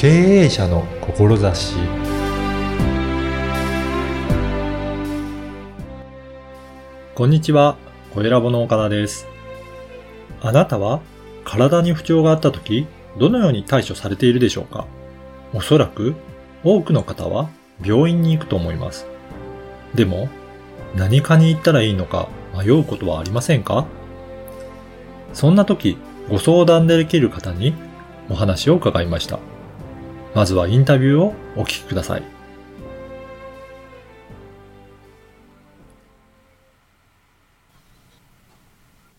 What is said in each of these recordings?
経営者の志こんにちは、小ラボの岡田です。あなたは体に不調があった時、どのように対処されているでしょうか？おそらく多くの方は病院に行くと思います。でも、何かに行ったらいいのか迷うことはありませんか？そんな時、ご相談できる方にお話を伺いました。まずはインタビューをお聞きください。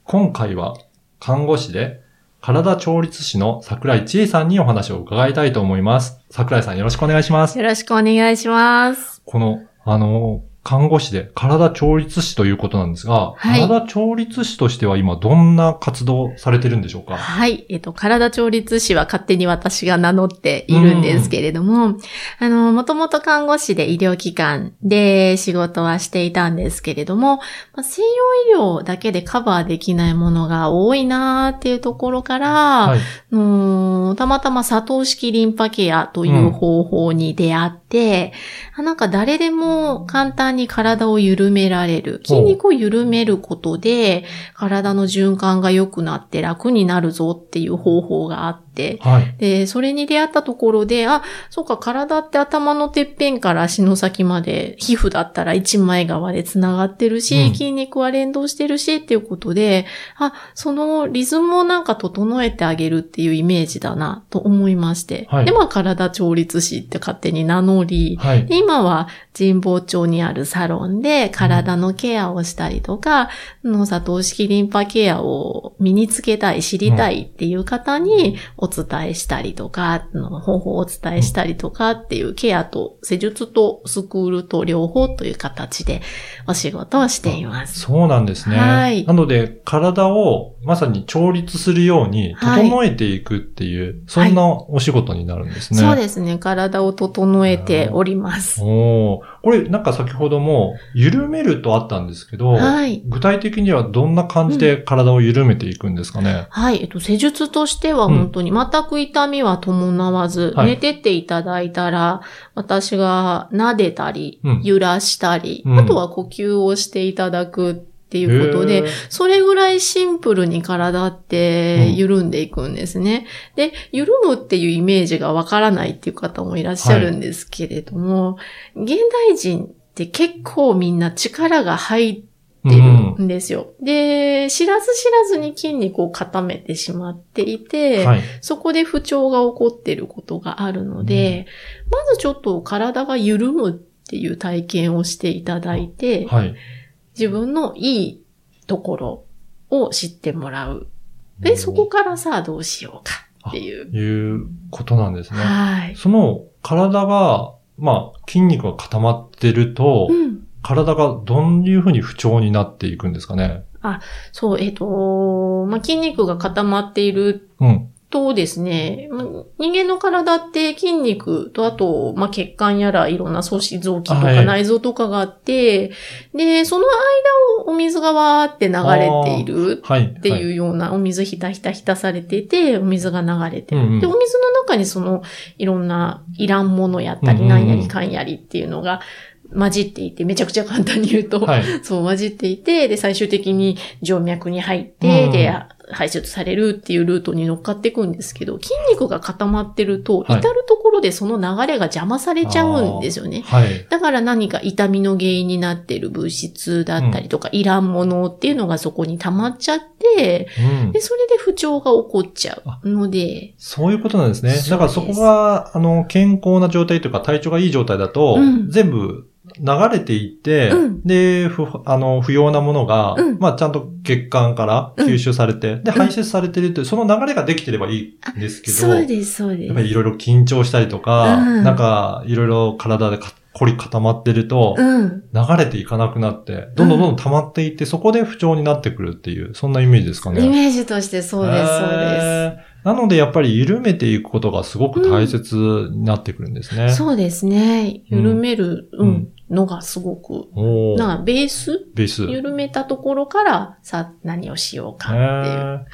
今回は看護師で体調律師の桜井千恵さんにお話を伺いたいと思います。桜井さんよろしくお願いします。よろしくお願いします。この、あの、看護師で体調律師ということなんですが、はい体調律師としては今どんな活動されてるんでしょうか？はい。えっと、体調律師は勝手に私が名乗っているんですけれども、あの、もともと看護師で医療機関で仕事はしていたんですけれども、まあ西洋医療だけでカバーできないものが多いなーっていうところから、はい。あのーたまたま佐藤式リンパケアという方法に出会って、あなんか誰でも簡単に体を緩められる。筋肉を緩めることで、体の循環が良くなって楽になるぞっていう方法があって、はい。で、それに出会ったところで、あ、そうか、体って頭のてっぺんから足の先まで、皮膚だったら一枚側で繋がってるし、うん筋肉は連動してるしっていうことで、あ、そのリズムをなんか整えてあげるっていうイメージだなと思いまして。はいで、まあ、体調律師って勝手に名乗り、はい。で今は神保町にあるサロンで体のケアをしたりとか、の佐藤式リンパケアを身につけたい、知りたいっていう方にお伝えしたりとか、の方法をお伝えしたりとかっていうケアと施術とスクールと両方という形でお仕事をしています。そうなんですね。はいなので、体をまさに調律するようにはい整えていくっていう、そんなお仕事になるんですね。そうですね。体を整えております。おーこれなんか先ほども、緩めるとあったんですけど、はい。具体的にはどんな感じで体を緩めていくんですかね？はい。えっと、施術としてはうん本当に全く痛みは伴わず、はい寝てっていただいたら、私が撫でたりうん、揺らしたり、うんあとは呼吸をしていただくっていうことでそれぐらいシンプルに体ってうん緩んでいくんですね。で、緩むっていうイメージがわからないっていう方もいらっしゃるんですけれども、現代人って結構みんな力が入ってってうんるんですよ。で、知らず知らずに筋肉を固めてしまっていて、はい。そこで不調が起こっていることがあるので、まずちょっと体が緩むっていう体験をしていただいて、はい。自分のいいところを知ってもらう。で、そこからさあどうしようかっていう。いうことなんですね。はい。その体が、まあ、筋肉が固まってると、うん。体がどういうふうに不調になっていくんですかね？そう、えっ、と、まあ、筋肉が固まっているうん。とですね、ま人間の体って筋肉とあと、まあ、血管やらいろんな組織臓器とはいか内臓とかがあって、で、その間をお水がわーって流れているはい。っていうような、お水ひたひたひたされていて、お水が流れてる。うんうんで、お水の中にその、いろんないらんものやったり、なんやりかんやりっていうのが混じっていて、めちゃくちゃ簡単に言うと、はい。そう、混じっていて、で、最終的に静脈に入って、うんで、排出されるっていうルートに乗っかっていくんですけど、筋肉が固まってると、はい至るところでその流れが邪魔されちゃうんですよね。はい。だから何か痛みの原因になっている物質だったりとか、いらんものっていうのがそこに溜まっちゃって、うんで、。それで不調が起こっちゃうので、そういうことなんですね。だからそこが、あの、健康な状態というか体調がいい状態だと、うん全部流れていって、うんで、不、あの、不要なものが、うんまあちゃんと血管から吸収されて、で、排出されてるという、その流れができてればいいんですけど、そうです、そうですやっぱ。りいろいろ緊張したりとか、うんなんか、いろいろ体でか凝り固まってると、うん。流れていかなくなって、どんどんどんどん溜まっていって、そこで不調になってくるっていう、そんなイメージですかね。イメージとしてそうです、そうです。なので、やっぱり緩めていくことがすごく大切になってくるんですね。そうですね。緩める、ううんん、のがすごく、なベース？ベース。緩めたところから、さ、何をしようかっていう。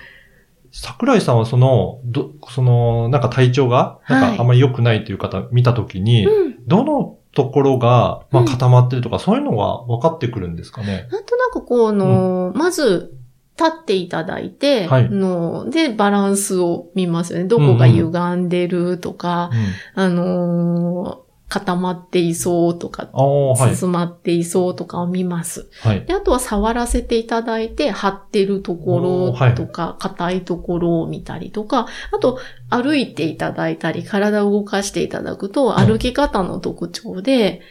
桜井さんはその、ど、その、なんか体調が、なんかあんまり良くないという方見たときに、うん。どのところが、まあうん固まってるとか、そういうのが分かってくるんですかね？なんとなくこう、あの、まず、立っていただいて、はいので、バランスを見ますよね。どこが歪んでるとか、うん。あのー固まっていそうとか、はい。進まっていそうとかを見ます。はい。で、あとは触らせていただいて、張ってるところとか、硬いところを見たりとか、あと、歩いていただいたり、体を動かしていただくと、はい歩き方の特徴で、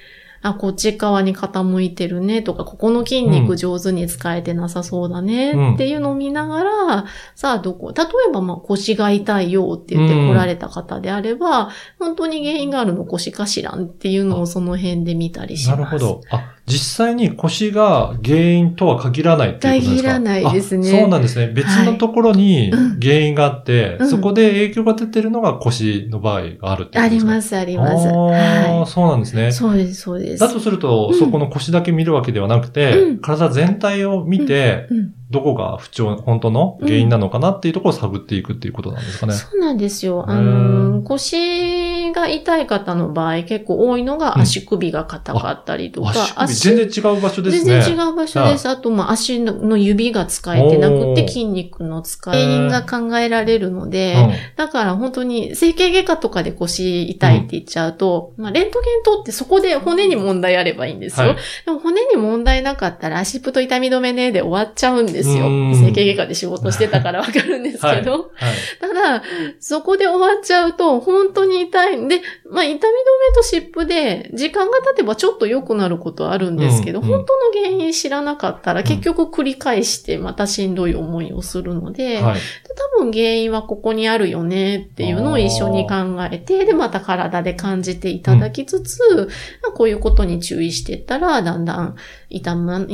あ、こっち側に傾いてるねとか、ここの筋肉上手に使えてなさそうだねっていうのを見ながら、さあどこ、例えばまあ腰が痛いよって言って来られた方であれば、本当に原因があるの腰かしらんっていうのをその辺で見たりします。なるほど。あ、実際に腰が原因とは限らないっていうことですか？限らないですねあそうなんですね。別のところにうん原因があって、うんそこで影響が出てるのが腰の場合があるってことあですか？りますす、あります。ああ、はそうなんですねい。。そうです、そうです。だとすると、うんそこの腰だけ見るわけではなくて、うん体全体を見て、うんどこが不調、本当の原因なのかなっていうところを探っていくっていうことなんですかね。そうなんですよ。あへのー、腰が痛い方の場合結構多いのが足首が硬かったりとか、足首、全然違う場所ですね。全然違う場所です。あと、まあ、足の指が使えてなくて、筋肉の使い原因が考えられるので、うんだから本当に整形外科とかで腰痛いって言っちゃうと、まあ、レントゲン取ってそこで骨に問題あればいいんですよ。はいでも骨に問題なかったら足プと痛み止めねで終わっちゃうんですようん。整形外科で仕事してたからわかるんですけど。はい。ただ、そこで終わっちゃうと、本当に痛い。で、まあ、痛み止めと湿布で、時間が経てばちょっと良くなることはあるんですけど、うんうん本当の原因知らなかったら、結局繰り返して、またしんどい思いをするので、はい。多分原因はここにあるよねっていうのを一緒に考えて、で、また体で感じていただきつつ、まあこういうことに注意していったら、だんだん痛む、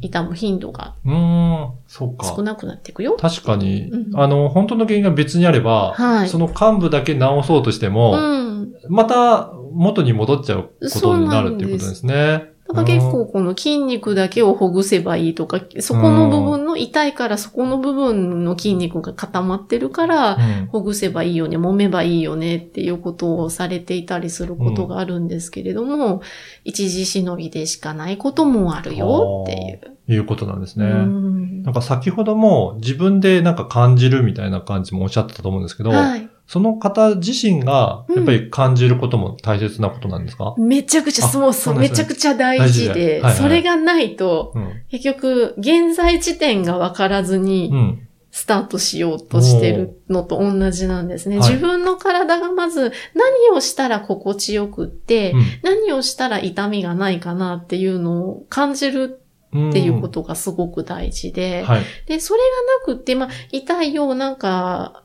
痛む頻度がうーん、そうか少。なくなっていくよ。確かに、うんあの、本当の原因が別にあれば、はいその幹部だけ直そうとしても、うん。また元に戻っちゃうことになるっていうことですね。だから結構この筋肉だけをほぐせばいいとか、そこの部分の痛いからそこの部分の筋肉が固まってるから、うん、ほぐせばいいよね、揉めばいいよねっていうことをされていたりすることがあるんですけれども、一時しのぎでしかないこともあるよっていう。いうことなんですね。うんなんか先ほども自分でなんか感じるみたいな感じもおっしゃってたと思うんですけど、はい。その方自身がやっぱり感じることも大切なことなんですか、めちゃくちゃ、あそうそう、めちゃくちゃ大事でで、はいはいそれがないと、うん、結局、現在地点がわからずに、うん。スタートしようとしてるのと同じなんですね。はい。自分の体がまず何をしたら心地よくって、うん。何をしたら痛みがないかなっていうのを感じるうん。っていうことがすごく大事で、はい。で、それがなくって、まあ、痛いよ、なんか、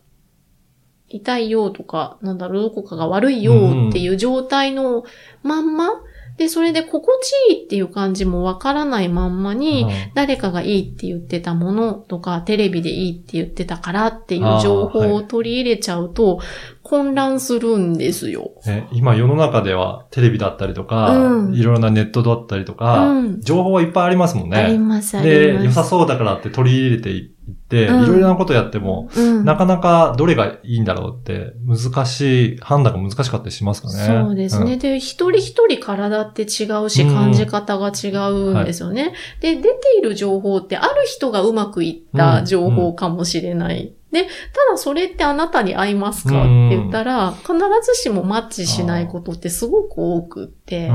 痛いよとか、なんだろう、どこかが悪いよっていう状態のまんま、で、それで心地いいっていう感じもわからないまんまに、誰かがいいって言ってたものとか、テレビでいいって言ってたからっていう情報を取り入れちゃうと、混乱するんですよ。ね、今世の中ではテレビだったりとか、うんいろいろなネットだったりとか、うん情報はいっぱいありますもんありね。ます、ありで、ます。良さそうだからって取り入れていって、うん。いろいろなことやっても、うん。なかなかどれがいいんだろうって、難しい、判断が難しかったりしますかね。そうですね。で、一人一人体って違うし、うん感じ方が違うんですよね。で、出ている情報って、ある人がうまくいった情報かもしれない。で、ただそれってあなたに合いますかうんって言ったら、必ずしもマッチしないことってすごく多くって、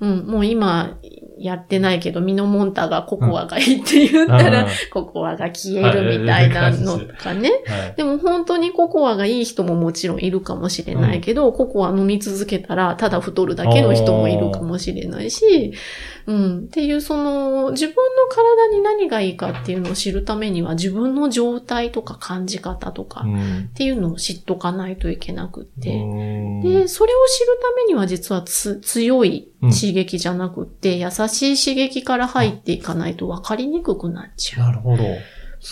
うん、もう今やってないけど、ミノモンタがココアがいいって言ったら、うん。ココアが消えるみたいなのとかね。はい。でも本当にココアがいい人ももちろんいるかもしれないけど、ココア飲み続けたらただ太るだけの人もいるかもしれないし、うん。っていうその自分の体に何がいいかっていうのを知るためには自分の状態とか感じ方とかうんっていうのを知っとかないといけなくって。うんで、それを知るためには実はつ強い刺激じゃなくって、優しい刺激から入っていかないと分かりにくくなっちゃう。なるほど。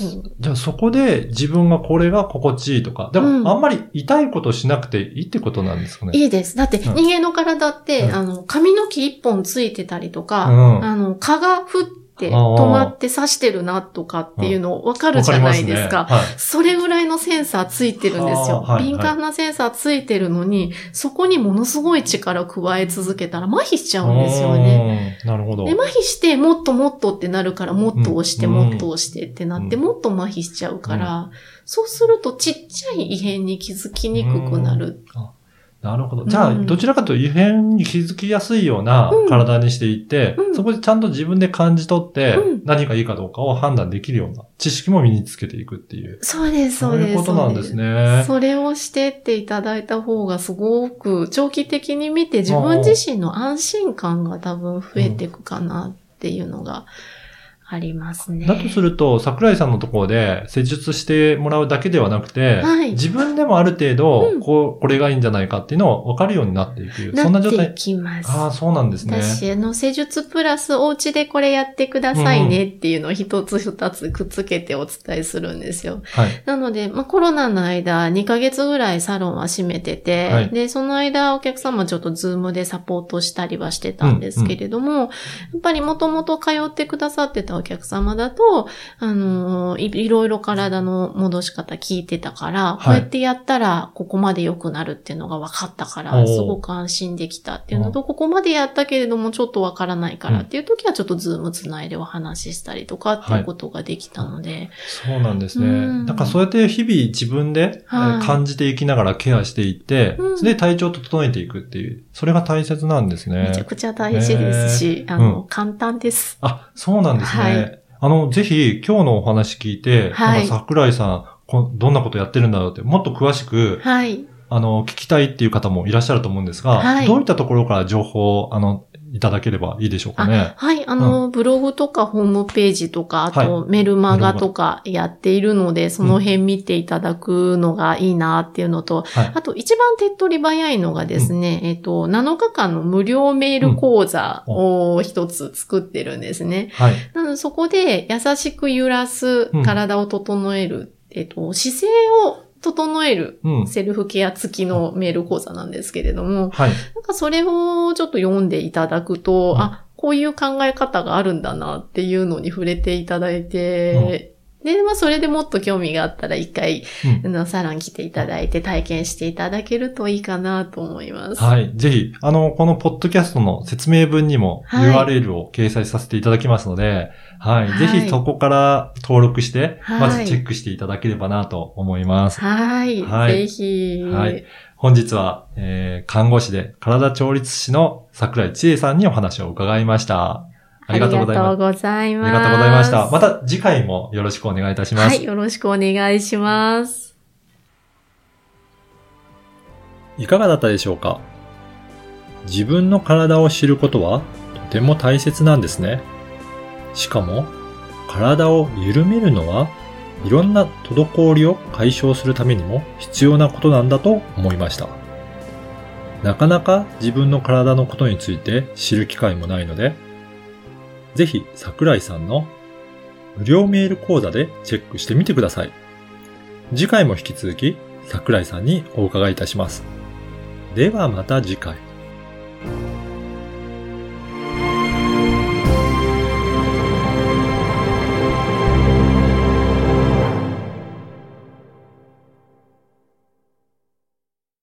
う。んじゃあそこで自分がこれが心地いいとか、でうん。もあんまり痛いことしなくていいってことなんですかね。いいです。だってうん。人間の体って、うん。あの、髪の毛一本ついてたりとか、うん。あの、蚊がふ、って止まって刺してるなとかっていうのわかるじゃないですか。それぐらいのセンサーついてるんですよ。敏感なセンサーついてるのに、そこにものすごい力加え続けたら麻痺しちゃうんですよね。うんなるほど。で、麻痺して、もっともっとってなるから、もっと押して、うんもっと押してってなって、うんもっと麻痺しちゃうから、そうするとちっちゃい異変に気づきにくくなる。なるほど。じゃあ、うんどちらかというと異変に気づきやすいようなうん体にしていって、うんそこでちゃんと自分で感じ取って、うん何がいいかどうかを判断できるような知識も身につけていくっていう。そうです、そそううです。いうことなんですそうね。それをしてっていただいた方がすごく長期的に見て自分自身の安心感が多分増えていくかなっていうのがありますね。だとすると、桜井さんのところで施術してもらうだけではなくて、はい自分でもある程度、うんこう、これがいいんじゃないかっていうのを分かるようになっていく。そんな状態。きます。ああ、そうなんですね。私、あの、施術プラスお家でこれやってくださいねっていうのを一つ二つくっつけてお伝えするんですよ。はい。なので、まあ、コロナの間、2ヶ月ぐらいサロンは閉めてて、はいで、その間お客様ちょっとズームでサポートしたりはしてたんですけれども、やっぱりもともと通ってくださってたお客様だと、あのい、いろいろ体の戻し方聞いてたから、い。こうやってやったらここまで良くなるっていうのが分かったから、すごく安心できたっていうのと、ここまでやったけれどもちょっと分からないからっていう時はちょっとズームつないでお話ししたりとかっていうことができたので、そうなんですね。うん。なんかそうやって日々自分で、感じていきながらケアしていって、うん。それで体調を整えていくっていう、それが大切なんですね。めちゃくちゃ大事ですし、あの、簡単です。あ、そうなんですね。はい。あの、ぜひ今日のお話聞いて、はい。桜井さんこどんなことやってるんだろうって、もっと詳しく、はい。あの、聞きたいっていう方もいらっしゃると思うんですが、はい。どういったところから情報を、あの、いただければいいでしょうかね。はい。あの、ブログとかホームページとか、あとはメルマガとかやっているので、その辺見ていただくのがいいなっていうのと、はい。あと一番手っ取り早いのがですね、えっと、7日間の無料メール講座を一つ作ってるんですね。はい。なのでそこで優しく揺らすうん、体を整える、えっと、姿勢を整えるうん。セルフケア付きのメール講座なんですけれども、はい。なんかそれをちょっと読んでいただくと、うんあ、こういう考え方があるんだなっていうのに触れていただいて、で、まあそれでもっと興味があったら一回、うんあのサロン来ていただいて体験していただけるといいかなと思います。はい。ぜひ、あの、このポッドキャストの説明文にもはい URL を掲載させていただきますので、はい。はいぜひそこから登録して、はいまずチェックしていただければなと思います。はい。はいぜひ。はい本日は、えー、看護師で体調律師の桜井千恵さんにお話を伺いました。ありがとうございます。ありがとうございます。ありがとうございました。また次回もよろしくお願いいたします。はい。よろしくお願いします。いかがだったでしょうか？自分の体を知ることはとても大切なんですね。しかも、体を緩めるのはいろんな滞りを解消するためにも必要なことなんだと思いました。なかなか自分の体のことについて知る機会もないので、ぜひ桜井さんの無料メール講座でチェックしてみてください。次回も引き続き桜井さんにお伺いいたします。ではまた次回。